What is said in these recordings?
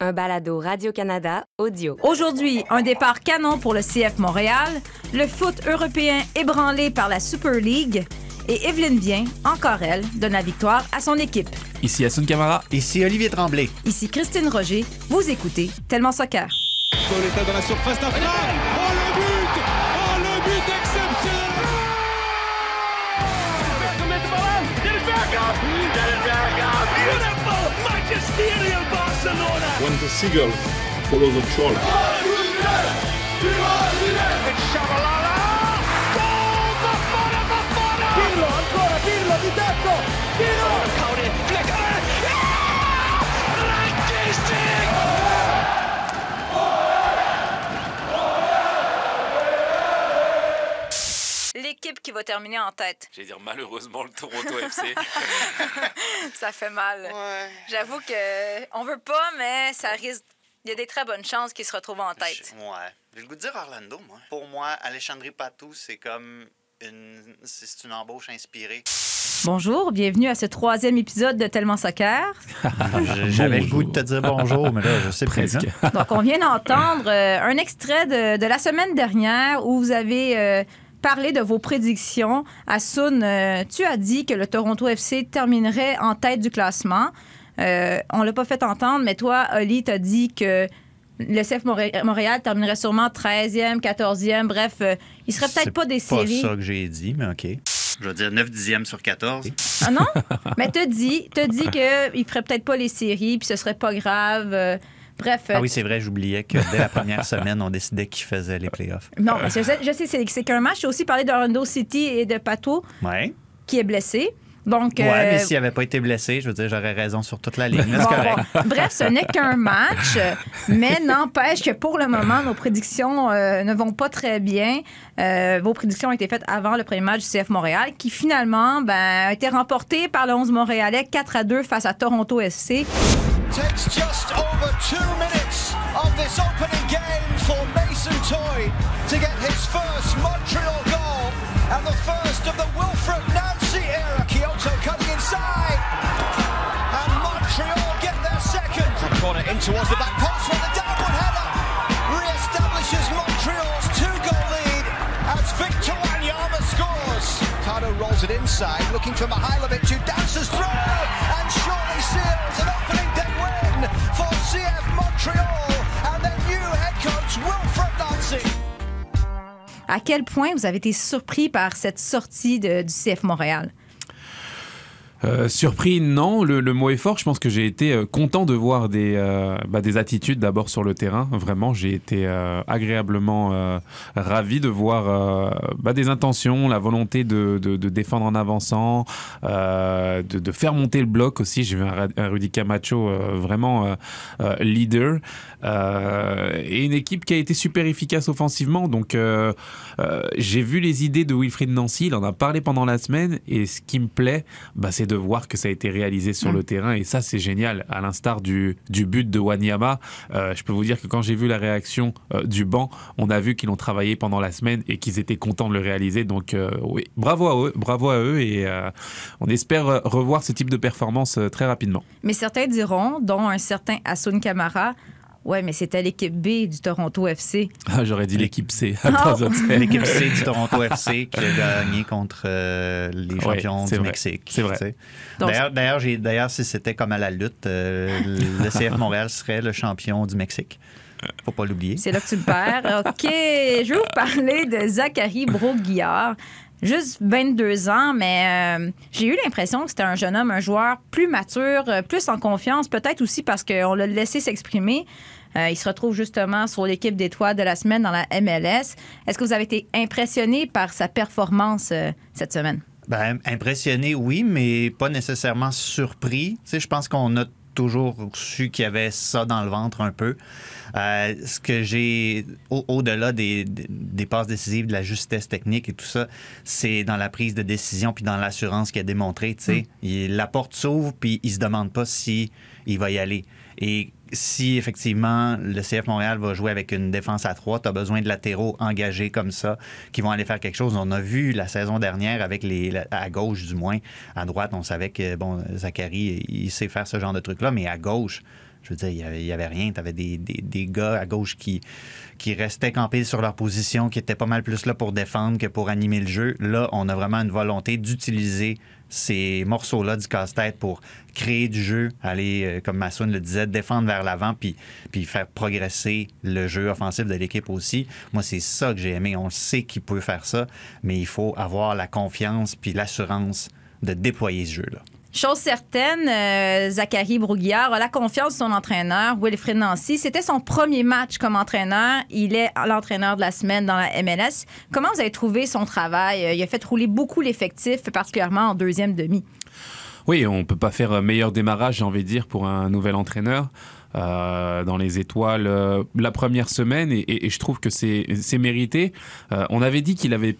un balado Radio-Canada audio. Aujourd'hui, un départ canon pour le CF Montréal, le foot européen ébranlé par la Super League et Evelyne Bien, encore elle, donne la victoire à son équipe. Ici Assun Camara. Ici Olivier Tremblay. Ici Christine Roger, vous écoutez Tellement Soccer. Pauletta dans la surface a seagull follows the trawler. L'équipe qui va terminer en tête. J'allais dire malheureusement le Toronto FC. Ça fait mal. J'avoue que on veut pas, mais ça risque. Il y a des très bonnes chances qu'ils se retrouvent en tête. Ouais. J'ai le goût de dire Orlando, moi. Pour moi, Alexandre Patou, c'est comme une... C'est une embauche inspirée. Bonjour, bienvenue à ce troisième épisode de Tellement Soccer. J'avais le goût de te dire bonjour, mais là, je sais Presque. Hein? Donc, on vient d'entendre euh, un extrait de, de la semaine dernière où vous avez euh, parlé de vos prédictions. Assun, euh, tu as dit que le Toronto FC terminerait en tête du classement. Euh, on l'a pas fait entendre, mais toi, Oli, t'as dit que le CF Montréal terminerait sûrement 13e, 14e. Bref, euh, il serait peut-être C'est pas des pas séries. ça que j'ai dit, mais OK. Je vais dire 9 dixièmes sur 14. Ah non? Mais t'as dit, t'as dit qu'il ferait peut-être pas les séries, puis ce serait pas grave. Euh, bref. Ah oui, c'est vrai, j'oubliais que dès la première semaine, on décidait qui faisait les playoffs. Non, mais je sais, je sais, c'est, c'est qu'un match. J'ai aussi parlé d'Orlando City et de Pato, Ouais. qui est blessé. Donc, Ouais, euh, mais s'il n'avait pas été blessé, je veux dire, j'aurais raison sur toute la ligne. Bon, bon. Bref, ce n'est qu'un match, mais n'empêche que pour le moment, nos prédictions euh, ne vont pas très bien. Euh, vos prédictions ont été faites avant le premier match du CF Montréal, qui finalement ben, a été remporté par le 11 Montréalais 4 à 2 face à Toronto FC. Takes just over two minutes of this opening game for Mason Toy to get his first Montreal goal and the first of the Wilfred Nancy era. Kyoto cutting inside. And Montreal get their second. From Corner in towards the back post with a downward header. Re-establishes Montreal's two-goal lead as Victor Wanyama scores. Rolls it inside, looking for who through and surely seals an opening win for CF Montreal and new head coach Wilfred Nancy. À quel point vous avez été surpris par cette sortie du CF Montréal? Euh, surpris, non. Le, mot est fort. Je pense que j'ai été euh, content de voir des, euh, bah, des attitudes d'abord sur le terrain. Vraiment, j'ai été agréablement ravi de voir bah, des intentions, la volonté de, de, défendre en avançant, de, faire monter le bloc aussi. J'ai vu un, Rudy Camacho vraiment leader et une équipe qui a été super efficace offensivement. Donc, j'ai vu les idées de Wilfried Nancy. Il en a parlé pendant la semaine et ce qui me plaît, bah, c'est de voir que ça a été réalisé sur le terrain et ça c'est génial. À l'instar du, du but de Wanyama, euh, je peux vous dire que quand j'ai vu la réaction euh, du banc, on a vu qu'ils l'ont travaillé pendant la semaine et qu'ils étaient contents de le réaliser. Donc euh, oui, bravo à eux, bravo à eux et on espère revoir ce type de performance très rapidement. Mais certains diront, dont un certain Asun Kamara, ouais, mais c'était l'équipe B du Toronto FC. Ah, J'aurais dit l'équipe C. L'équipe C du Toronto FC qui a gagné contre euh, les champions du vrai. Mexique. C'est vrai. d'ailleurs, si c'était comme à la lutte, euh, le CF Montréal serait le champion du Mexique. Faut pas l'oublier. C'est là que tu le perds. OK, je vais vous parler de Zachary Broguillard. Juste 22 ans, mais euh, j'ai eu l'impression que c'était un jeune homme, un joueur plus mature, euh, plus en confiance, peut-être aussi parce qu'on l'a laissé s'exprimer. Euh, il se retrouve justement sur l'équipe d'étoiles de la semaine dans la MLS. Est-ce que vous avez été impressionné par sa performance cette semaine? Ben, impressionné, oui, mais pas nécessairement surpris. Tu sais, je pense qu'on a toujours su qu'il y avait ça dans le ventre un peu. Euh, ce que j'ai, au- au-delà des, des- des passes décisives, de la justesse technique et tout ça, c'est dans la prise de décision puis dans l'assurance qu'il a démontré. Tu sais, Il- la porte s'ouvre puis il se demande pas si il va y aller. Et si effectivement le CF Montréal va jouer avec une défense à trois, tu as besoin de latéraux engagés comme ça qui vont aller faire quelque chose. On a vu la saison dernière avec les à gauche du moins, à droite on savait que bon Zachary il sait faire ce genre de truc là, mais à gauche je veux dire, il y avait, rien. Tu avais des, des- des gars à gauche qui, qui restaient campés sur leur position, qui étaient pas mal plus là pour défendre que pour animer le jeu. Là, on a vraiment une volonté d'utiliser ces morceaux-là du casse-tête pour créer du jeu, aller, euh, comme Massoun le disait, défendre vers l'avant, puis, puis faire progresser le jeu offensif de l'équipe aussi. Moi, c'est ça que j'ai aimé. On sait qu'il peut faire ça, mais il faut avoir la confiance puis l'assurance de déployer ce jeu-là. Chose certaine, euh, Zachary Broguillard a la confiance de son entraîneur, Wilfred Nancy. C'était son premier match comme entraîneur. Il est l'entraîneur de la semaine dans la MLS. Comment vous avez trouvé son travail? Euh, Il a fait rouler beaucoup l'effectif, particulièrement en deuxième demi. Oui, on peut pas faire meilleur démarrage, j'ai envie de dire, pour un nouvel entraîneur. euh, dans les étoiles euh, la première semaine et, je trouve que c'est mérité. On avait dit qu'il avait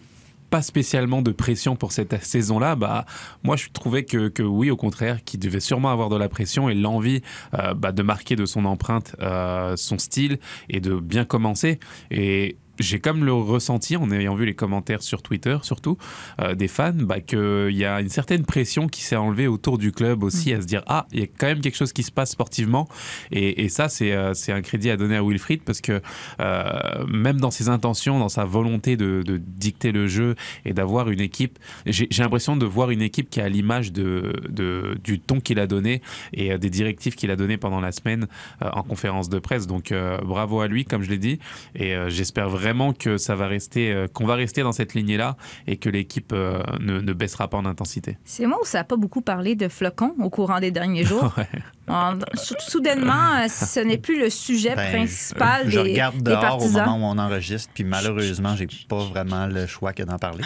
pas spécialement de pression pour cette saison-là, bah moi je trouvais que, que oui au contraire qu'il devait sûrement avoir de la pression et l'envie euh, bah, de marquer de son empreinte euh, son style et de bien commencer. Et j'ai comme le ressenti en ayant vu les commentaires sur Twitter surtout euh, des fans bah, qu'il y a une certaine pression qui s'est enlevée autour du club aussi à se dire ah il y a quand même quelque chose qui se passe sportivement. Et, et ça c'est euh, un crédit à donner à Wilfried parce que euh, même dans ses intentions dans sa volonté de, de dicter le jeu et d'avoir une équipe j'ai l'impression de voir une équipe qui a l'image de, de- du ton qu'il a donné et euh, des directives qu'il a donné pendant la semaine en conférence de presse. Donc bravo à lui comme je l'ai dit. Et j'espère vraiment que ça va rester euh, qu'on va rester dans cette lignée là et que l'équipe euh, ne, ne baissera pas en intensité C'est moi où ça n'a pas beaucoup parlé de flocons au courant des derniers jours. En- sou- soudainement, euh, ce n'est plus le sujet Ben, principal je des, regarde des dehors au moment où on enregistre, puis malheureusement, j'ai pas vraiment le choix que d'en parler.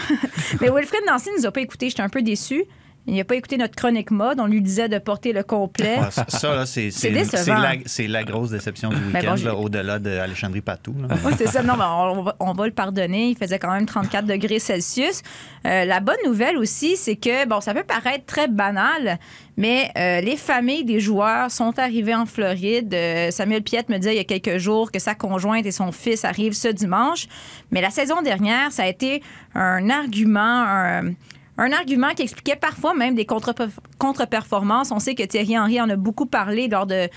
Mais Wilfred Nancy ne nous a pas écoutés. J'étais un peu déçu. Il n'a pas écouté notre chronique mode. On lui disait de porter le complet. Ah, ça, c'est la, grosse déception du Ben week-end, bon, au-delà de Alexandrie Patou. Oui, c'est ça. Non, mais on, va, on va le pardonner. Il faisait quand même 34 degrés Celsius. Euh, la bonne nouvelle aussi, c'est que, bon, ça peut paraître très banal, mais euh, les familles des joueurs sont arrivées en Floride. Euh, Samuel Piette me disait il y a quelques jours que sa conjointe et son fils arrivent ce dimanche. Mais la saison dernière, ça a été un argument, un, un argument qui expliquait parfois même des contre- contre-performances. On sait que Thierry Henry en a beaucoup parlé lors de,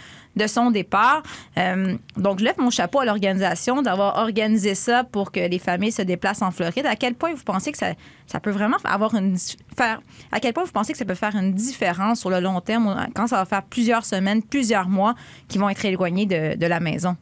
son départ. Euh, donc, je lève mon chapeau à l'organisation d'avoir organisé ça pour que les familles se déplacent en Floride. À quel point vous pensez que ça, peut vraiment avoir une faire à quel point vous que ça peut faire une différence sur le long terme quand ça va faire plusieurs semaines, plusieurs mois qui vont être éloignés de la maison?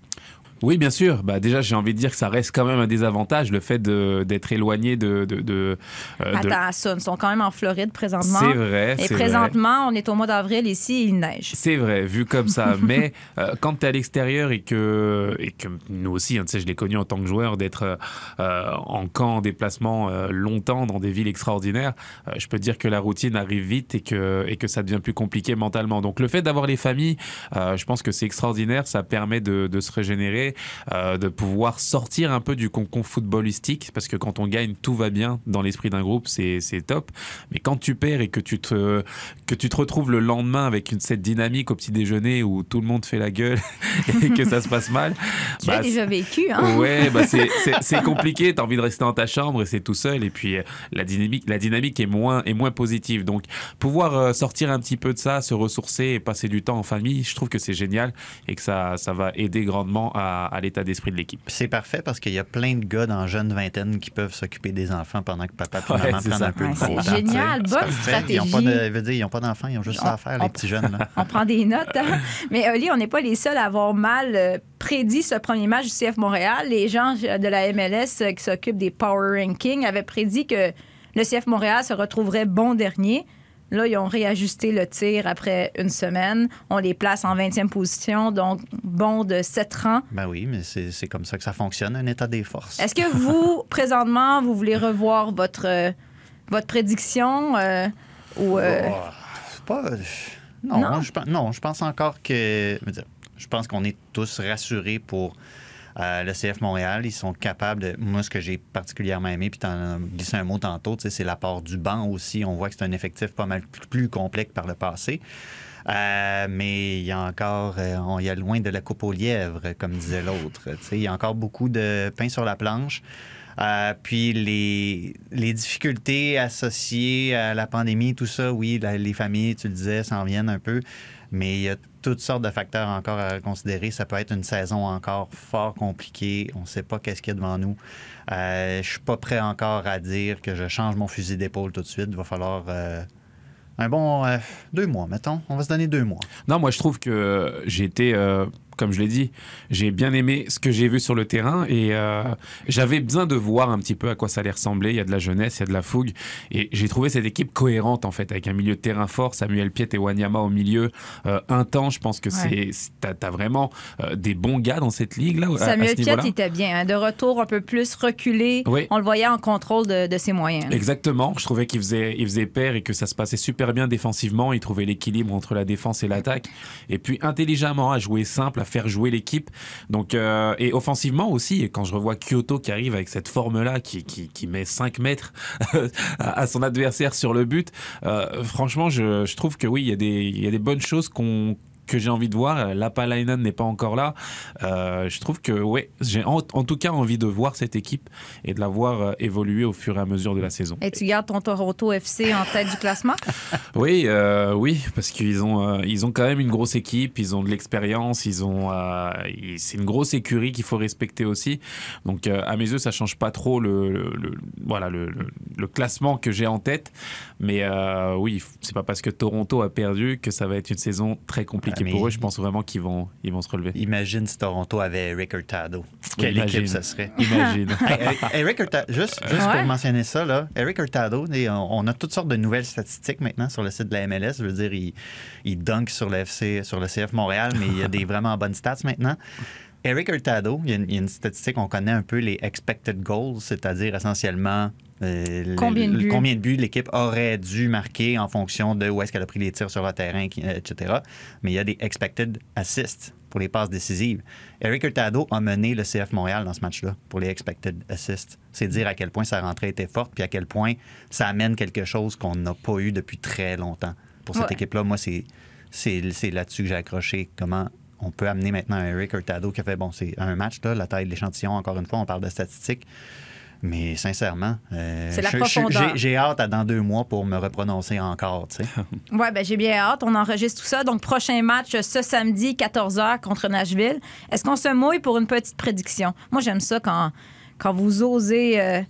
Oui, bien sûr. Bah, déjà, j'ai envie de dire que ça reste quand même un désavantage, le fait de- d'être éloigné de. de, de, euh, de- Attends, ça, sont quand même en Floride présentement. C'est vrai. Et vrai. présentement, on est au mois d'avril ici, il neige. C'est vrai, vu comme ça. Mais euh, quand tu es à l'extérieur et que, et que nous aussi, hein, tu sais, je l'ai connu en tant que joueur, d'être euh, euh, en camp, en déplacement longtemps dans des villes extraordinaires, je peux te dire que la routine arrive vite et que, et que ça devient plus compliqué mentalement. Donc le fait d'avoir les familles, je pense que c'est extraordinaire. Ça permet de, de se régénérer, euh, de pouvoir sortir un peu du concon footballistique, parce que quand on gagne, tout va bien dans l'esprit d'un groupe, c'est c'est top. Mais quand tu perds et que tu te, que tu te retrouves le lendemain avec une, cette dynamique au petit déjeuner où tout le monde fait la gueule et que ça se passe mal, Tu l'as bah, déjà vécu, hein? Ouais, bah c'est- compliqué. T'as envie de rester dans ta chambre et c'est tout seul. Et puis la dynamique, la dynamique est moins est moins positive. Donc pouvoir euh, sortir un petit peu de ça, se ressourcer et passer du temps en famille, je trouve que c'est génial et que ça ça va aider grandement à, à l'état d'esprit de l'équipe. C'est parfait parce qu'il y a plein de gars dans jeune vingtaine qui peuvent s'occuper des enfants pendant que papa et Ouais, maman prennent ça. un peu Ouais, de c'est génial. Bonne parfait. Ils n'ont pas stratégie. de, je veux dire, ils ont pas d'enfants, ils ont juste ça à faire, On- les petits jeunes. là. On prend des notes. hein. Mais Oli, on n'est pas les seuls à avoir mal euh, prédit ce premier match du CF Montréal. Les gens de la MLS euh, qui s'occupent des Power Rankings avaient prédit que le CF Montréal se retrouverait bon dernier. Là, ils ont réajusté le tir après une semaine. On les place en 20e position, donc bon de 7 rangs. Ben oui, mais c'est comme ça que ça fonctionne, un état des forces. Est-ce que vous, présentement, vous voulez revoir votre, euh, votre prédiction euh, ou euh, Oh, pas. Non, Non? Je, pense- non, je pense encore que. Je pense qu'on est tous rassurés pour euh, le CF Montréal. Ils sont capables de. Moi, ce que j'ai particulièrement aimé, puis tu en glissé un mot tantôt, c'est l'apport du banc aussi. On voit que c'est un effectif pas mal plus- que par le passé. Euh, mais il y a encore, euh, on y a loin de la coupe aux lièvres, comme disait l'autre. Il y a encore beaucoup de pain sur la planche. Euh, puis les, difficultés associées à la pandémie, tout ça, oui, les familles, tu le disais, s'en viennent un peu. Mais il y a toutes sortes de facteurs encore à considérer. Ça peut être une saison encore fort compliquée. On ne sait pas qu'est-ce qu'il y a devant nous. Euh, je suis pas prêt encore à dire que je change mon fusil d'épaule tout de suite. Il va falloir euh, un bon euh, deux mois, mettons. On va se donner deux mois. Non, moi je trouve que j'ai été, euh, comme je l'ai dit, j'ai bien aimé ce que j'ai vu sur le terrain et euh, j'avais besoin de voir un petit peu à quoi ça allait ressembler. Il y a de la jeunesse, il y a de la fougue et j'ai trouvé cette équipe cohérente en fait, avec un milieu de terrain fort, Samuel Piet et Wanyama au milieu, euh, un temps. Je pense que c'est, c'est- t'as, vraiment euh, des bons gars dans cette ligue là. à- à Samuel ce Piet était bien. hein, de retour un peu plus reculé. Oui. On le voyait en contrôle de, de ses moyens. Exactement. Je trouvais qu'il faisait, il faisait pair et que ça se passait super bien défensivement. Il trouvait l'équilibre entre la défense et l'attaque. Et puis intelligemment à jouer simple, à faire jouer l'équipe. Donc euh, et offensivement aussi. Quand je revois Kyoto qui arrive avec cette forme-là, qui, qui, qui met 5 mètres à, son adversaire sur le but, euh, franchement, je, je trouve que oui, il y il y a des bonnes choses qu'on que j'ai envie de voir. Lapalainen n'est pas encore là. Euh, je trouve que ouais, j'ai en, en tout cas envie de voir cette équipe et de la voir euh, évoluer au fur et à mesure de la saison. Et tu gardes ton Toronto FC en tête du classement? Oui, euh, oui, parce qu'ils ont, euh, ils ont quand même une grosse équipe, ils ont de l'expérience, ils ont, euh, c'est une grosse écurie qu'il faut respecter aussi. Donc, euh, à mes yeux, ça change pas trop le, le- le- voilà, le, classement que j'ai en tête. Mais euh, oui, c'est pas parce que Toronto a perdu que ça va être une saison très compliquée Ah, mais- pour eux. Je pense vraiment qu'ils vont, ils vont se relever. Imagine si Toronto avait Eric Hurtado. Quelle imagine. équipe ça serait? Imagine. Hey, Eric- Hurtado, juste, juste Ouais. pour mentionner ça, là, Eric Hurtado, on, on a toutes sortes de nouvelles statistiques maintenant sur le site de la MLS. Je veux dire, il, il dunk sur le, FC, sur le CF Montréal, mais il y a des vraiment bonnes stats maintenant. Eric Hurtado, il y, a une, il y a une statistique, on connaît un peu les expected goals, c'est-à-dire essentiellement euh, Combien de buts? combien de buts l'équipe aurait dû marquer en fonction de où est-ce qu'elle a pris les tirs sur le terrain, euh, etc. Mais il y a des expected assists pour les passes décisives. Eric Hurtado a mené le CF Montréal dans ce match-là pour les expected assists. C'est dire à quel point sa rentrée était forte, puis à quel point ça amène quelque chose qu'on n'a pas eu depuis très longtemps. Pour cette Ouais. équipe-là, moi, c'est c'est c'est là-dessus que j'ai accroché. Comment on peut amener maintenant un Eric Hurtado qui a fait, bon, c'est un match, là, la taille de l'échantillon, encore une fois, on parle de statistiques. Mais sincèrement, euh, C'est la je- je- profondeur. j'ai- hâte à dans deux mois pour me reprononcer encore. Oui, ben, j'ai bien hâte. On enregistre tout ça. Donc, prochain match ce samedi, 14h contre Nashville. Est-ce qu'on se mouille pour une petite prédiction? Moi, j'aime ça quand, quand vous osez euh,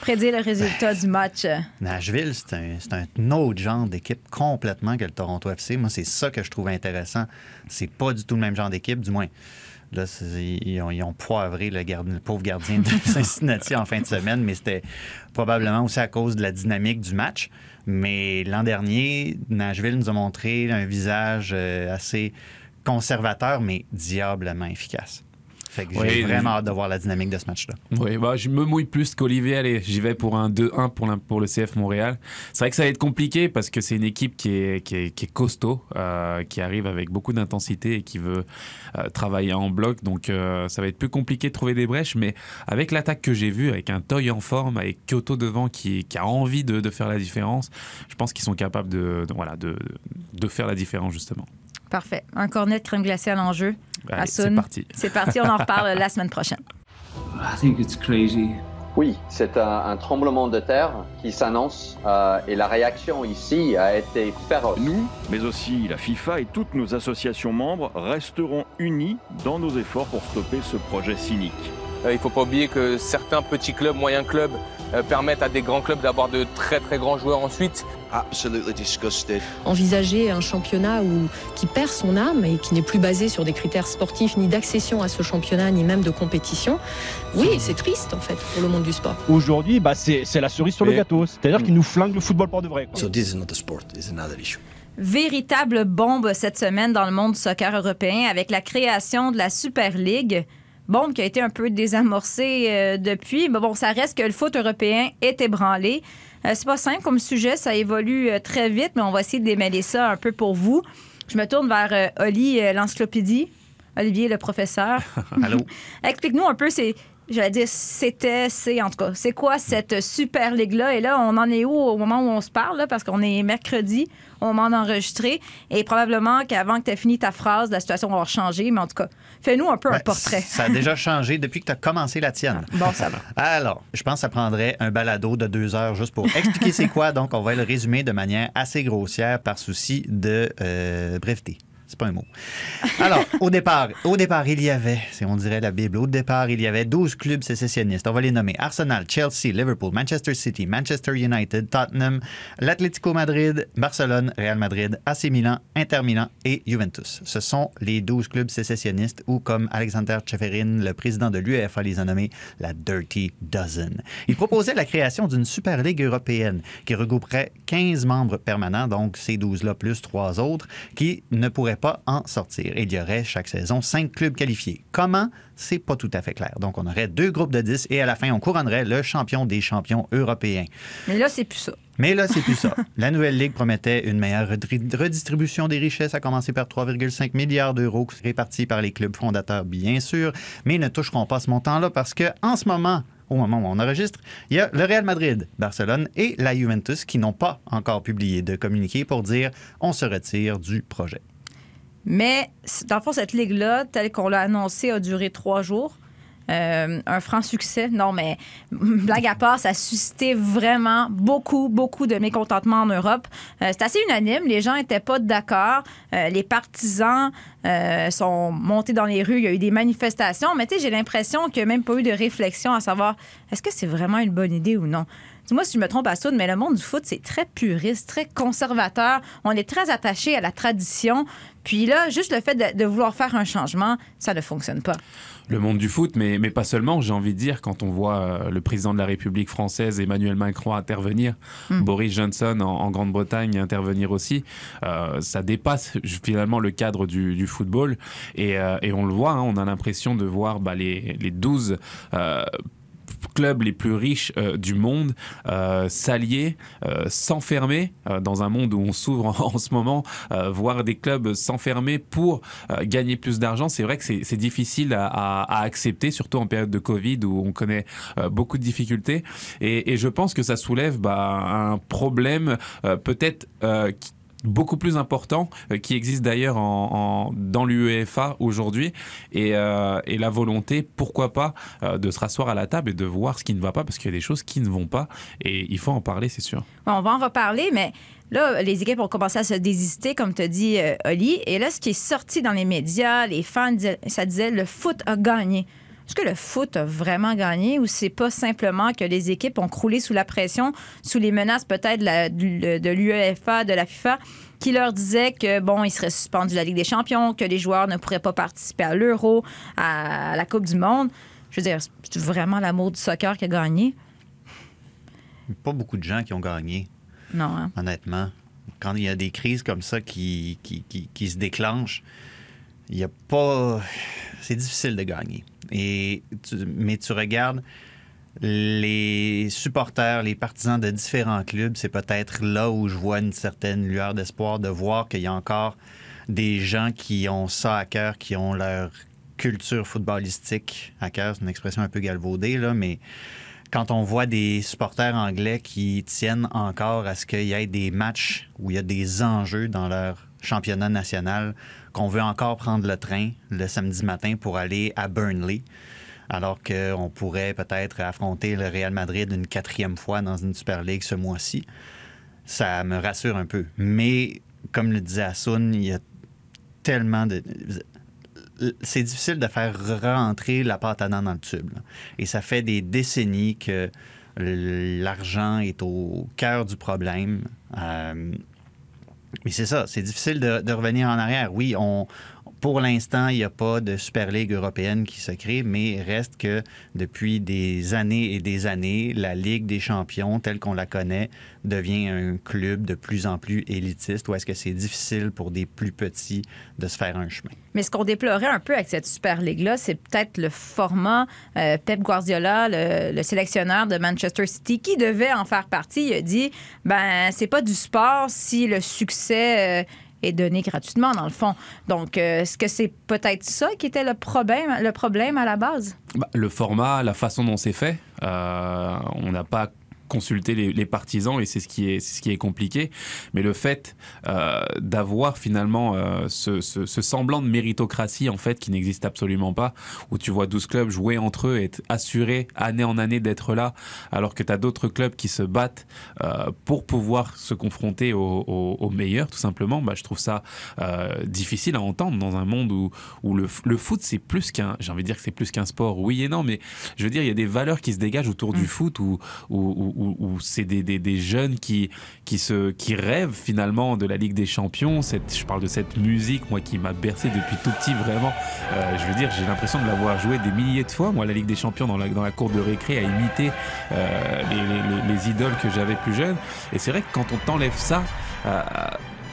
prédire le résultat du match. Nashville, c'est un, c'est un autre genre d'équipe complètement que le Toronto FC. Moi, c'est ça que je trouve intéressant. C'est pas du tout le même genre d'équipe, du moins. Là, ils ont, poivré le, le pauvre gardien de Cincinnati en fin de semaine, mais c'était probablement aussi à cause de la dynamique du match. Mais l'an dernier, Nashville nous a montré un visage euh, assez conservateur, mais diablement efficace. Fait que j'ai Oui, vraiment hâte de voir la dynamique de ce match-là. Oui, bah, je me mouille plus qu'Olivier. Allez, j'y vais pour un 2-1 pour, la- pour le CF Montréal. C'est vrai que ça va être compliqué parce que c'est une équipe qui est, qui est, qui est costaud, euh, qui arrive avec beaucoup d'intensité et qui veut euh, travailler en bloc. Donc, euh, ça va être plus compliqué de trouver des brèches. Mais avec l'attaque que j'ai vue, avec un Toy en forme, avec Kyoto devant qui, qui a envie de, de faire la différence, je pense qu'ils sont capables de, de- voilà, de, de faire la différence, justement. Parfait. Un cornet de crème glacée à l'enjeu. Allez, Hassoun. c'est parti. C'est parti. On en reparle la semaine prochaine. I think it's crazy. Oui, c'est un, un tremblement de terre qui s'annonce euh, et la réaction ici a été féroce. Nous, mais aussi la FIFA et toutes nos associations membres, resteront unis dans nos efforts pour stopper ce projet cynique. Euh, il ne faut pas oublier que certains petits clubs, moyens clubs, euh, permettent à des grands clubs d'avoir de très très grands joueurs ensuite. Absolutely disgusted. envisager un championnat où, qui perd son âme et qui n'est plus basé sur des critères sportifs ni d'accession à ce championnat ni même de compétition, oui, c'est triste en fait pour le monde du sport. Aujourd'hui, bah, c'est la cerise sur le gâteau. C'est-à-dire qu'ils nous flinguent le football pour de vrai. quoi. So this is not a sport, it's another issue. Véritable bombe cette semaine dans le monde du soccer européen avec la création de la Super League. Bombe qui a été un peu désamorcée euh, depuis. Mais bon, ça reste que le foot européen est ébranlé. Euh, c'est pas simple comme sujet, ça évolue euh, très vite, mais on va essayer de démêler ça un peu pour vous. Je me tourne vers euh, Oli l'encyclopédie. Olivier, le professeur. Allô? Explique-nous un peu, c'est, j'allais dire, c'était, c'est en tout cas, c'est quoi cette super ligue-là? Et là, on en est où au moment où on se parle, là, parce qu'on est mercredi, au moment d'enregistrer, et probablement qu'avant que tu aies fini ta phrase, la situation va avoir changé, mais en tout cas, fais-nous un peu un Ben, portrait. Ça a déjà changé depuis que tu as commencé la tienne. Bon, ça va. Alors, je pense que ça prendrait un balado de deux heures juste pour expliquer c'est quoi. Donc, on va le résumer de manière assez grossière par souci de euh, breveté. C'est pas un mot. Alors, au départ, au départ, il y avait, si on dirait la Bible, au départ, il y avait 12 clubs sécessionnistes. On va les nommer Arsenal, Chelsea, Liverpool, Manchester City, Manchester United, Tottenham, l'Atlético Madrid, Barcelone, Real Madrid, AC Milan, Inter Milan et Juventus. Ce sont les 12 clubs sécessionnistes ou, comme Alexander Tcheferin, le président de l'UEFA, les a nommés la Dirty Dozen. Il proposait la création d'une Super Ligue européenne qui regrouperait 15 membres permanents, donc ces 12-là plus trois autres, qui ne pourraient pas en sortir. Il y aurait chaque saison cinq clubs qualifiés. Comment? C'est pas tout à fait clair. Donc, on aurait deux groupes de 10 et à la fin, on couronnerait le champion des champions européens. Mais là, c'est plus ça. Mais là, c'est plus ça. La nouvelle Ligue promettait une meilleure redistribution des richesses, à commencer par 3,5 milliards d'euros répartis par les clubs fondateurs, bien sûr, mais ils ne toucheront pas ce montant-là parce que, en ce moment, au moment où on enregistre, il y a le Real Madrid, Barcelone et la Juventus qui n'ont pas encore publié de communiqué pour dire on se retire du projet. Mais, dans le fond, cette ligue-là, telle qu'on l'a annoncé, a duré trois jours. Euh, un franc succès. Non, mais blague à part, ça a suscité vraiment beaucoup, beaucoup de mécontentement en Europe. Euh, c'est assez unanime. Les gens n'étaient pas d'accord. Euh, les partisans sont montés dans les rues. Il y a eu des manifestations. Mais tu sais, j'ai l'impression qu'il n'y a même pas eu de réflexion à savoir est-ce que c'est vraiment une bonne idée ou non? Dis-moi si je me trompe à mais le monde du foot, c'est très puriste, très conservateur. On est très attaché à la tradition. Puis là, juste le fait de, de vouloir faire un changement, ça ne fonctionne pas. le monde du foot, mais, mais pas seulement, j'ai envie de dire, quand on voit euh, le président de la République française, Emmanuel Macron, intervenir, Mm. Boris Johnson en, en Grande-Bretagne intervenir aussi, euh, ça dépasse finalement le cadre du, du football. Et, euh, et on le voit, hein, on a l'impression de voir bah, les, les 12 euh, clubs les plus riches euh, du monde euh, s'allier, euh, s'enfermer dans un monde où on s'ouvre en, ce moment, voir des clubs s'enfermer pour gagner plus d'argent, c'est vrai que c'est difficile à, à- à accepter, surtout en période de Covid où on connaît beaucoup de difficultés. Et, et je pense que ça soulève bah, un problème peut-être qui- beaucoup plus important euh, qui existe d'ailleurs en, dans l'UEFA aujourd'hui et, euh, et la volonté pourquoi pas euh, de se rasseoir à la table et de voir ce qui ne va pas parce qu'il y a des choses qui ne vont pas et il faut en parler c'est sûr on va en reparler, mais là, les équipes ont commencé à se désister, comme as dit, Oli. Et là, ce qui est sorti dans les médias, les fans, ça disait le foot a gagné. Est-ce que le foot a vraiment gagné ou c'est pas simplement que les équipes ont croulé sous la pression, sous les menaces peut-être de la- de de l'UEFA, de la FIFA, qui leur disaient que, bon, ils seraient suspendus de la Ligue des champions, que les joueurs ne pourraient pas participer à l'Euro, à la Coupe du Monde? Je veux dire, c'est vraiment l'amour du soccer qui a gagné? Pas beaucoup de gens qui ont gagné. Non, hein? honnêtement. Quand il y a des crises comme ça qui, qui, qui- qui se déclenchent, il y a pas. C'est difficile de gagner. Et tu- mais tu regardes les supporters, les partisans de différents clubs, c'est peut-être là où je vois une certaine lueur d'espoir de voir qu'il y a encore des gens qui ont ça à cœur, qui ont leur culture footballistique à cœur. C'est une expression un peu galvaudée, là, mais quand on voit des supporters anglais qui tiennent encore à ce qu'il y ait des matchs où il y a des enjeux dans leur championnat national, qu'on veut encore prendre le train le samedi matin pour aller à Burnley, alors qu'on pourrait peut-être affronter le Real Madrid une quatrième fois dans une Super League ce mois-ci, ça me rassure un peu. Mais, comme le disait Asun, il y a tellement de c'est difficile de faire rentrer la pâte à dents dans le tube. Et ça fait des décennies que l'argent est au cœur du problème. Euh, mais c'est ça, c'est difficile de, de revenir en arrière. Oui, on, pour l'instant, il n'y a pas de Super Ligue européenne qui se crée, mais reste que depuis des années et des années, la Ligue des champions, telle qu'on la connaît, devient un club de plus en plus élitiste, où est-ce que c'est difficile pour des plus petits de se faire un chemin? Mais ce qu'on déplorait un peu avec cette Super Ligue-là, c'est peut-être le format euh, Pep Guardiola, le, le sélectionneur de Manchester City, qui devait en faire partie. A dit ben c'est pas du sport si le succès euh, est donné gratuitement, dans le fond. Donc, euh, est-ce que c'est peut-être ça qui était le problème, le problème à la base? Bah, le format, la façon dont c'est fait, euh, on n'a pas consulter les, les partisans et c'est ce qui est ce qui est compliqué. Mais le fait euh, d'avoir finalement euh, ce, ce- ce semblant de méritocratie en fait qui n'existe absolument pas, où tu vois 12 clubs jouer entre eux, être assurés année en année d'être là, alors que tu as d'autres clubs qui se battent euh, pour pouvoir se confronter aux au, au meilleurs, tout simplement. Bah, je trouve ça difficile à entendre dans un monde où, où le, le foot c'est plus qu'un, j'ai envie de dire que c'est plus qu'un sport. Oui et non, mais je veux dire il y a des valeurs qui se dégagent autour du foot où, où, où- où- c'est des, jeunes qui qui se qui rêvent finalement de la Ligue des Champions. Je parle de cette musique moi qui m'a bercé depuis tout petit vraiment. Euh, je veux dire j'ai l'impression de l'avoir joué des milliers de fois moi la Ligue des Champions dans la dans la cour de récré à imiter euh, les, les- les- les idoles que j'avais plus jeune. Et c'est vrai que quand on t'enlève ça. euh,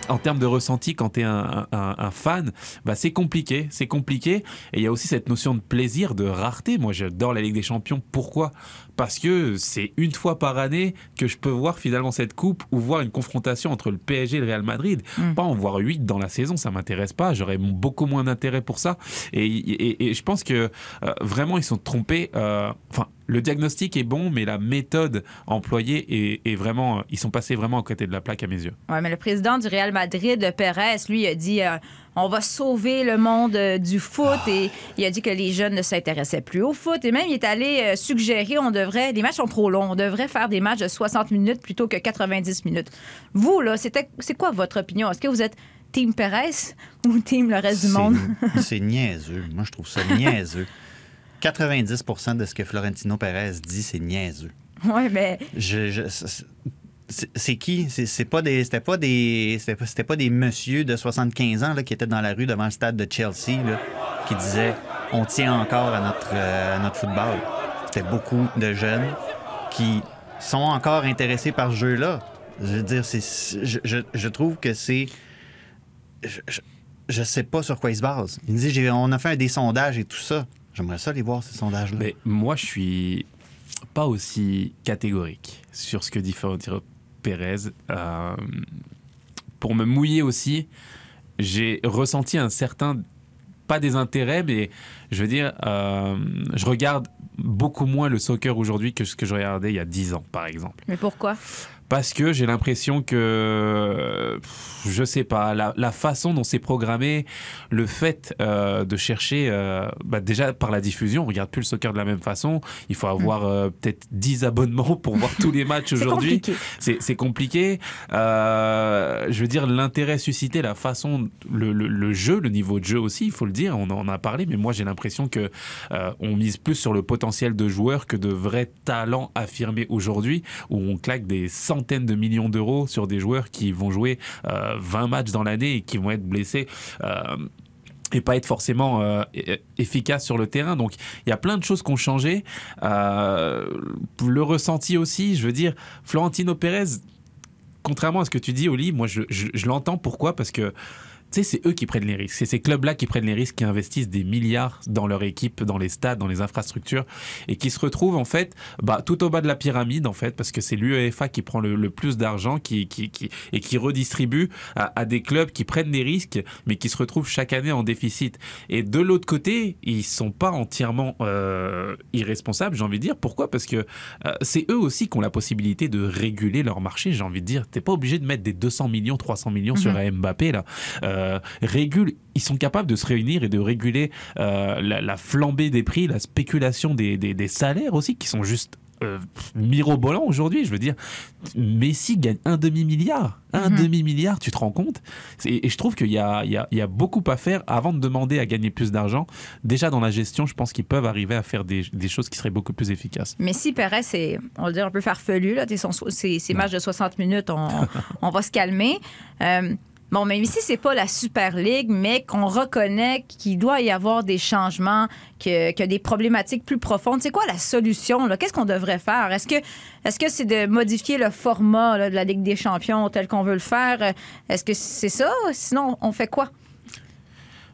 en termes de ressenti, quand tu es un fan, bah c'est compliqué, c'est compliqué. Et il y a aussi cette notion de plaisir, de rareté. Moi, j'adore la Ligue des Champions. Pourquoi? Parce que c'est une fois par année que je peux voir finalement cette coupe ou voir une confrontation entre le PSG et le Real Madrid. Pas en voir huit dans la saison, ça m'intéresse pas. J'aurais beaucoup moins d'intérêt pour ça. Et, et- et je pense que euh, vraiment ils sont trompés. euh, Enfin, le diagnostic est bon, mais la méthode employée est, est vraiment. Ils sont passés vraiment à côté de la plaque à mes yeux. Ouais, mais le président du Real Madrid, Pérez, lui, a dit euh, on va sauver le monde euh, du foot et il a dit que les jeunes ne s'intéressaient plus au foot. Et même, il est allé euh, suggérer on devrait, les matchs sont trop longs, on devrait faire des matchs de 60 minutes plutôt que 90 minutes. Vous, là, c'était, c'est quoi votre opinion? Est-ce que vous êtes Team Pérez ou Team le reste du monde? C'est- niaiseux. Moi, je trouve ça niaiseux. 90% de ce que Florentino Pérez dit, c'est niaiseux. oui, mais Je, je- c'est- qui? C'est pas des c'était pas des c'était pas, des messieurs de 75 ans là, qui étaient dans la rue devant le stade de Chelsea là, qui disaient on tient encore à notre euh, à notre football. C'était beaucoup de jeunes qui sont encore intéressés par ce jeu-là. Je veux dire c'est je, je, trouve que c'est je, je, sais pas sur quoi ils se basent. Il me j'ai- on a fait des sondages et tout ça. J'aimerais ça aller voir ces sondages-là. Mais moi, je suis pas aussi catégorique sur ce que dit Florentino Pérez. Euh, pour me mouiller aussi, j'ai ressenti un certain, pas désintérêt, mais je veux dire, euh, je regarde beaucoup moins le soccer aujourd'hui que ce que je regardais il y a 10 ans, par exemple. Mais pourquoi? Parce que j'ai l'impression que, je sais pas, la, la façon dont c'est programmé, le fait euh, de chercher, euh, bah déjà par la diffusion, on regarde plus le soccer de la même façon. Il faut avoir euh, peut-être 10 abonnements pour voir tous les matchs C'est aujourd'hui. C'est compliqué. Euh, je veux dire, l'intérêt suscité, la façon, le, le- le jeu, le niveau de jeu aussi, il faut le dire, on en a parlé, mais moi j'ai l'impression que euh, on mise plus sur le potentiel de joueurs que de vrais talents affirmés aujourd'hui, où on claque des de millions d'euros sur des joueurs qui vont jouer euh, 20 matchs dans l'année et qui vont être blessés. euh, et pas être forcément euh, efficace sur le terrain. Donc il y a plein de choses qui ont changé. Euh, le ressenti aussi, je veux dire, Florentino Pérez, contrairement à ce que tu dis, Oli, moi je, je- je l'entends. Pourquoi? Parce que tu sais, c'est eux qui prennent les risques. C'est ces clubs-là qui prennent les risques, qui investissent des milliards dans leur équipe, dans les stades, dans les infrastructures, et qui se retrouvent en fait bah, tout au bas de la pyramide, en fait, parce que c'est l'UEFA qui prend le, le plus d'argent qui, qui, qui- et qui redistribue à, à des clubs qui prennent des risques, mais qui se retrouvent chaque année en déficit. Et de l'autre côté, ils sont pas entièrement euh, irresponsables, j'ai envie de dire. Pourquoi? Parce que euh, c'est eux aussi qui ont la possibilité de réguler leur marché, j'ai envie de dire. T'es pas obligé de mettre des 200 millions, 300 millions sur un Mbappé, là. Euh, régule, ils sont capables de se réunir et de réguler euh, la, la flambée des prix, la spéculation des, des- des salaires aussi, qui sont juste euh, mirobolants aujourd'hui. Je veux dire, Messi gagne un demi-milliard. Un Mhm. demi-milliard, tu te rends compte? Et, et je trouve qu'il y a, y, y beaucoup à faire avant de demander à gagner plus d'argent. Déjà dans la gestion, je pense qu'ils peuvent arriver à faire des, des choses qui seraient beaucoup plus efficaces. Mais si Perez, c'est, on va dire, un peu farfelu, là, matchs de 60 minutes, on, on va se calmer. Euh, bon, même ici, c'est pas la Super League, mais qu'on reconnaît qu'il doit y avoir des changements, que- qu'il y a des problématiques plus profondes. C'est quoi la solution? Qu'est-ce qu'on devrait faire? Est-ce que est-ce que c'est de modifier le format là, de la Ligue des champions tel qu'on veut le faire? Est-ce que c'est ça? Sinon, on fait quoi?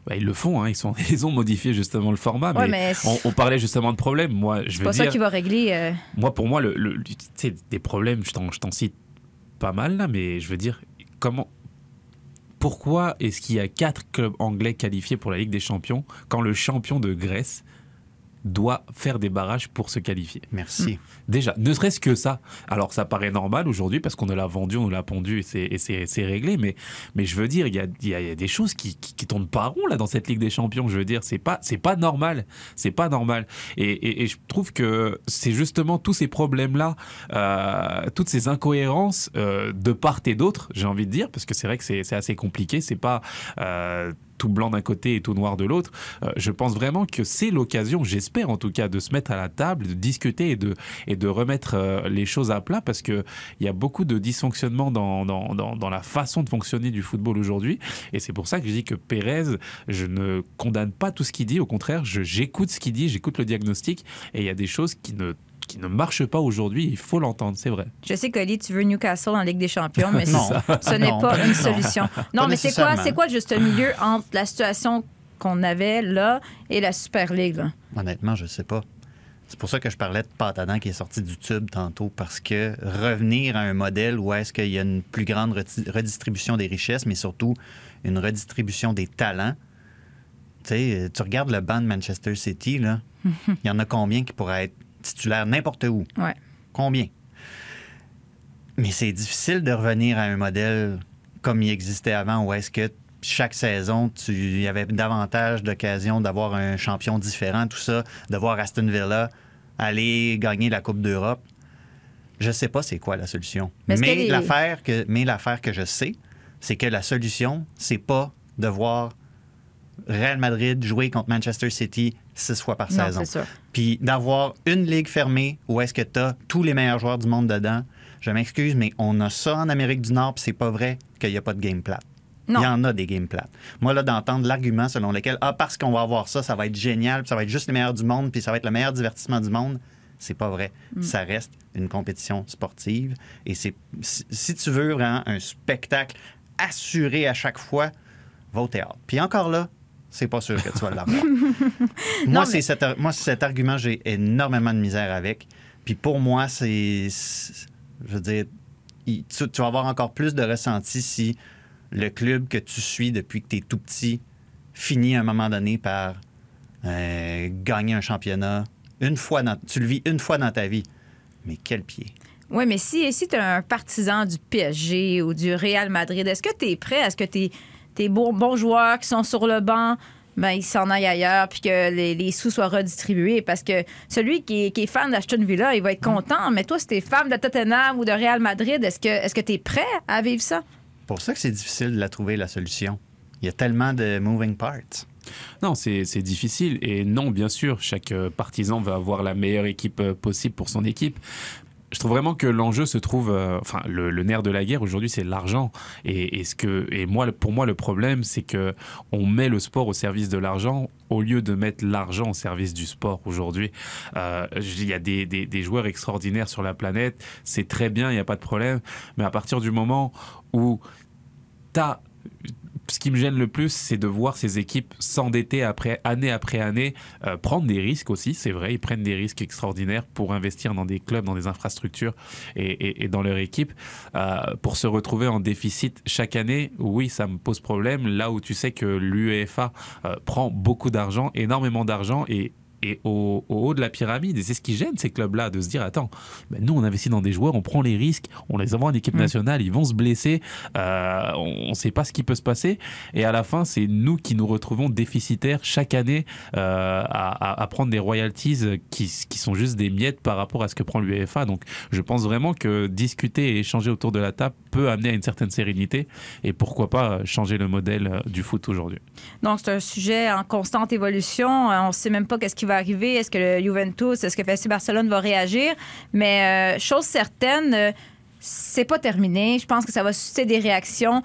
Bah, ils le font, hein. ils, sont, ils ont modifié justement le format, Ouais, mais, mais c'est- on, on parlait justement de problèmes. Moi, je veux pas dire, ça qui va régler. euh, moi pour moi, le, le- des problèmes, je t'en, je t'en cite pas mal là, mais je veux dire, comment, pourquoi est-ce qu'il y a quatre clubs anglais qualifiés pour la Ligue des Champions quand le champion de Grèce doit faire des barrages pour se qualifier. Merci. Déjà, ne serait-ce que ça. Alors, ça paraît normal aujourd'hui parce qu'on nous l'a vendu, on nous l'a pondu et c'est- réglé. Mais, mais je veux dire, il y a, il y a- il y a des choses qui, qui, qui tournent pas rond là dans cette Ligue des Champions. Je veux dire, c'est pas, c'est pas normal. C'est pas normal. Et, et- et je trouve que c'est justement tous ces problèmes-là, euh, toutes ces incohérences euh, de part et d'autre, j'ai envie de dire, parce que c'est vrai que c'est c'est assez compliqué. C'est pas euh, tout blanc d'un côté et tout noir de l'autre. Euh, je pense vraiment que c'est l'occasion, j'espère en tout cas, de se mettre à la table, de discuter et de, et de remettre euh, les choses à plat parce qu'il y a beaucoup de dysfonctionnements dans, dans, dans, dans la façon de fonctionner du football aujourd'hui. Et c'est pour ça que je dis que Pérez, je ne condamne pas tout ce qu'il dit. Au contraire, j'écoute ce qu'il dit, j'écoute le diagnostic et il y a des choses qui ne qui ne marchent pas aujourd'hui, il faut l'entendre, c'est vrai. Je sais, Colly, tu veux Newcastle en Ligue des Champions, mais Non. ce n'est pas une solution. Non, mais c'est quoi, c'est quoi le juste milieu entre la situation qu'on avait là et la Super League? là? Honnêtement, je sais pas. C'est pour ça que je parlais de dents qui est sorti du tube tantôt, parce que revenir à un modèle où est-ce qu'il y a une plus grande redistribution des richesses, mais surtout une redistribution des talents. Tu sais, tu regardes le banc de Manchester City, là, il y en a combien qui pourraient être titulaires n'importe où? Ouais. Combien? Mais c'est difficile de revenir à un modèle comme il existait avant, où est-ce que chaque saison, tu, il y avait davantage d'occasions d'avoir un champion différent, tout ça, de voir Aston Villa aller gagner la Coupe d'Europe. Je sais pas c'est quoi la solution. Mais l'affaire que, mais l'affaire que je sais, c'est que la solution, c'est pas de voir Real Madrid jouer contre Manchester City six fois par Non, saison. sûr. Puis d'avoir une ligue fermée où est-ce que tu as tous les meilleurs joueurs du monde dedans. Je m'excuse, mais on a ça en Amérique du Nord, puis c'est pas vrai qu'il n'y a pas de game plate. Non. Il y en a des games plates. Moi, là, d'entendre l'argument selon lequel, ah, parce qu'on va avoir ça, ça va être génial, puis ça va être juste les meilleurs du monde, puis ça va être le meilleur divertissement du monde, c'est pas vrai. Mm. Ça reste une compétition sportive. Et c'est si, si tu veux vraiment un spectacle assuré à chaque fois, va au théâtre. Puis encore là, c'est pas sûr que tu vas l'avoir. moi, c'est cet, moi, cet argument, j'ai énormément de misère avec. Puis pour moi, c'est. Je veux dire, il- tu, tu vas avoir encore plus de ressenti si le club que tu suis depuis que tu es tout petit finit à un moment donné par euh, gagner un championnat. Une fois dans, tu le vis une fois dans ta vie. Mais quel pied. Oui, mais si, si tu es un partisan du PSG ou du Real Madrid, est-ce que tu es prêt? À ce que tes, tes bons, bons joueurs qui sont sur le banc, ben, ils s'en aillent ailleurs puis que les, les sous soient redistribués? Parce que celui qui est, qui est fan d'Ashton Villa, il va être content. Mais toi, si tu es fan de Tottenham ou de Real Madrid, est-ce que est-ce que tu es prêt à vivre ça? pour ça que c'est difficile de la trouver, la solution. Il y a tellement de moving parts. Non, c'est c'est difficile. Et non, bien sûr, chaque euh, partisan va avoir la meilleure équipe euh, possible pour son équipe. Je trouve vraiment que l'enjeu se trouve, euh, enfin, le, nerf de la guerre aujourd'hui, c'est l'argent. Et, ce que, et moi, pour moi, le problème, c'est que on met le sport au service de l'argent au lieu de mettre l'argent au service du sport aujourd'hui. Euh, Il y a des, des- des joueurs extraordinaires sur la planète, c'est très bien, il n'y a pas de problème. Mais à partir du moment où t'as ce qui me gêne le plus, c'est de voir ces équipes s'endetter après année après année, euh, prendre des risques aussi, c'est vrai, ils prennent des risques extraordinaires pour investir dans des clubs, dans des infrastructures et, dans leur équipe, euh, pour se retrouver en déficit chaque année. Oui, ça me pose problème. Là où tu sais que l'UEFA euh, prend beaucoup d'argent, énormément d'argent et et au, au haut de la pyramide. Et c'est ce qui gêne ces clubs-là, de se dire, attends, ben nous, on investit dans des joueurs, on prend les risques, on les envoie en équipe nationale, ils vont se blesser, euh, on ne sait pas ce qui peut se passer. Et à la fin, c'est nous qui nous retrouvons déficitaires chaque année euh, à, prendre des royalties qui, qui sont juste des miettes par rapport à ce que prend l'UEFA. Donc, je pense vraiment que discuter et échanger autour de la table peut amener à une certaine sérénité et pourquoi pas changer le modèle euh, du foot aujourd'hui. Donc, c'est un sujet en constante évolution. On ne sait même pas qu'est-ce qui va arriver? Est-ce que le Juventus, est-ce que FC Barcelone va réagir? Mais euh, chose certaine, euh, c'est pas terminé. Je pense que ça va susciter des réactions,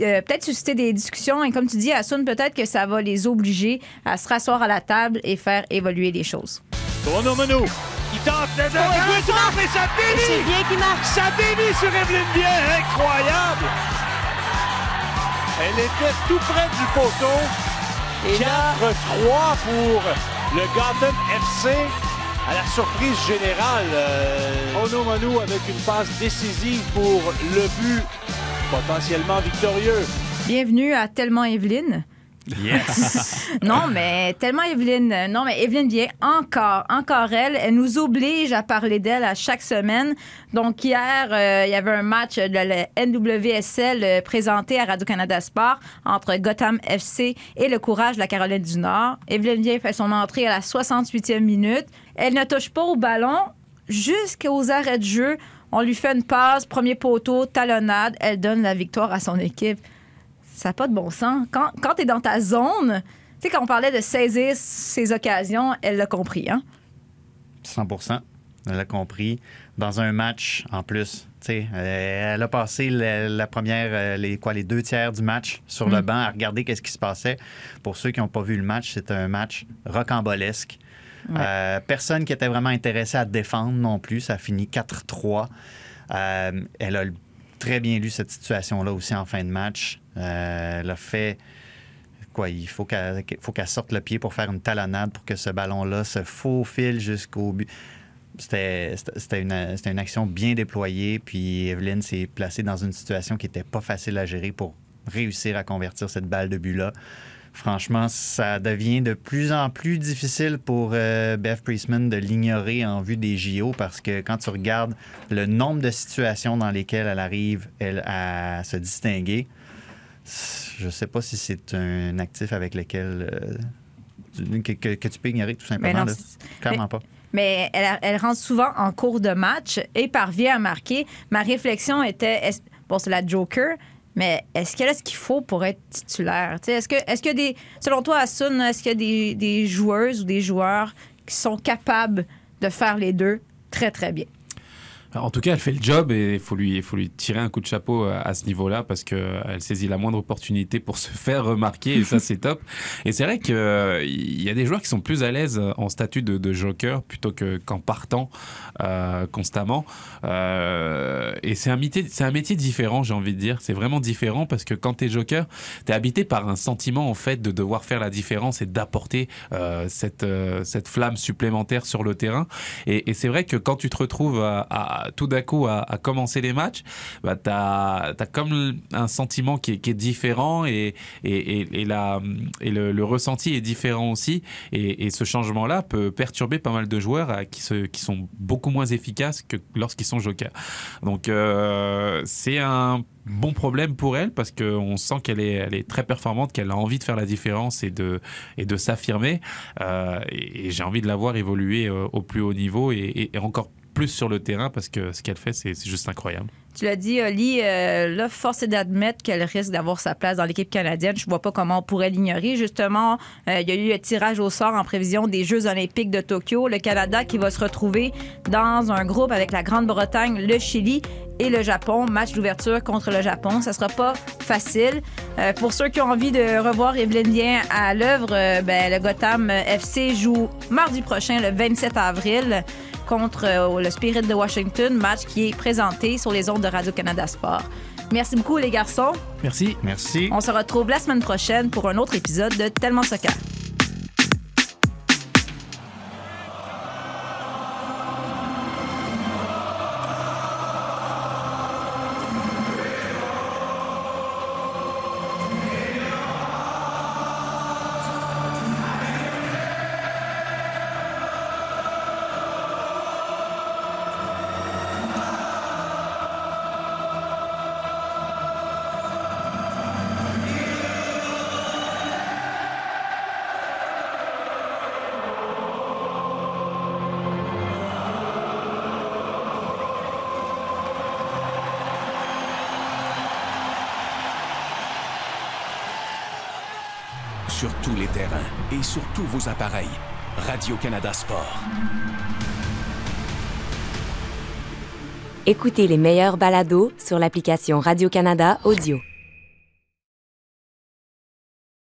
euh, peut-être susciter des discussions. Et comme tu dis, Assoun, peut-être que ça va les obliger à se rasseoir à la table et faire évoluer les choses. Tourne Mano. Il tente le deux. Il peut mais ça dévie. C'est bien qui marche. Ça dévie sur Evelyne Bien. Incroyable. Elle était tout près du poteau. Et 4-3 pour le Gotham FC. À la surprise générale, euh, Ono Manu avec une passe décisive pour le but potentiellement victorieux. Bienvenue à Tellement Evelyne. Yes! non, mais tellement Evelyne. euh, Non, mais Evelyne vient encore, encore elle. Elle nous oblige à parler d'elle à chaque semaine. Donc, hier, euh, il y avait un match de la NWSL euh, présenté à Radio-Canada Sport entre Gotham FC et le Courage de la Caroline du Nord. Evelyne vient fait son entrée à la 68e minute. Elle ne touche pas au ballon jusqu'aux arrêts de jeu. On lui fait une passe, premier poteau, talonnade. Elle donne la victoire à son équipe. Ça n'a pas de bon sens. Quand, quand tu es dans ta zone, tu sais, quand on parlait de saisir ses occasions, elle l'a compris. Hein? 100% Elle a compris. Dans un match, en plus, tu sais, euh, elle a passé la, la première, euh, les, quoi, les deux tiers du match sur le Mm. banc à regarder qu'est-ce qui se passait. Pour ceux qui n'ont pas vu le match, c'était un match rocambolesque. Ouais. Euh, personne qui était vraiment intéressé à défendre non plus. Ça a fini 4-3. Euh, elle a très bien lu cette situation-là aussi en fin de match. Euh, elle a fait quoi, il faut qu'elle sorte le pied pour faire une talonnade pour que ce ballon-là se faufile jusqu'au but. C'était une, une action bien déployée, puis Evelyne s'est placée dans une situation qui n'était pas facile à gérer pour réussir à convertir cette balle de but-là. Franchement, ça devient de plus en plus difficile pour euh, Beth Priestman de l'ignorer en vue des JO parce que quand tu regardes le nombre de situations dans lesquelles elle arrive elle, à se distinguer, je sais pas si c'est un actif avec lequel euh, que, que- que tu peux ignorer tout simplement. Mais non, Clairement mais- pas. Mais elle, elle rentre souvent en cours de match et parvient à marquer. Ma réflexion était, bon, c'est la Joker, mais est-ce qu'elle a ce qu'il faut pour être titulaire? Est-ce que, est-ce que des, selon toi, Asun, est-ce qu'il y a des, des joueuses ou des joueurs qui sont capables de faire les deux très, très bien? En tout cas, elle fait le job et il faut lui, faut lui tirer un coup de chapeau à à ce niveau-là parce qu'elle saisit la moindre opportunité pour se faire remarquer et ça, c'est top. Et c'est vrai qu'il y a des joueurs qui sont plus à l'aise en statut de, de joker plutôt que- qu'en partant euh, constamment. Euh, et c'est un, métier- c'est un métier différent, j'ai envie de dire. C'est vraiment différent parce que quand tu es joker, tu es habité par un sentiment en fait de devoir faire la différence et d'apporter euh, cette, euh, cette flamme supplémentaire sur le terrain. Et, et c'est vrai que quand tu te retrouves à, à- tout d'un coup à, commencer les matchs, bah, tu as, comme un sentiment qui est, différent et, et, et, la- et le, ressenti est différent aussi. Et, ce changement-là peut perturber pas mal de joueurs qui, se, qui sont beaucoup moins efficaces que lorsqu'ils sont jokers. Donc euh, c'est un bon problème pour elle parce qu'on sent qu'elle est, elle est très performante, qu'elle a envie de faire la différence et de, et de s'affirmer. Euh, et j'ai envie de la voir évoluer euh, au plus haut niveau et- et encore plus sur le terrain parce que ce qu'elle fait, c'est juste incroyable. Tu l'as dit, Oli, euh, là, force est d'admettre qu'elle risque d'avoir sa place dans l'équipe canadienne. Je vois pas comment on pourrait l'ignorer. Justement, euh, il y a eu un tirage au sort en prévision des Jeux olympiques de Tokyo. Le Canada qui va se retrouver dans un groupe avec la Grande-Bretagne, le Chili et le Japon. Match d'ouverture contre le Japon. Ça sera pas facile. Euh, pour ceux qui ont envie de revoir Evelyne Bien à l'œuvre, ben, le Gotham FC joue mardi prochain, le 27 avril contre euh, le Spirit de Washington, match qui est présenté sur les ondes de Radio-Canada Sport. Merci beaucoup, les garçons. Merci. Merci. On se retrouve la semaine prochaine pour un autre épisode de Tellement Soccer. Sur tous les terrains et sur tous vos appareils. Radio-Canada Sport. Écoutez les meilleurs balados sur l'application Radio-Canada Audio.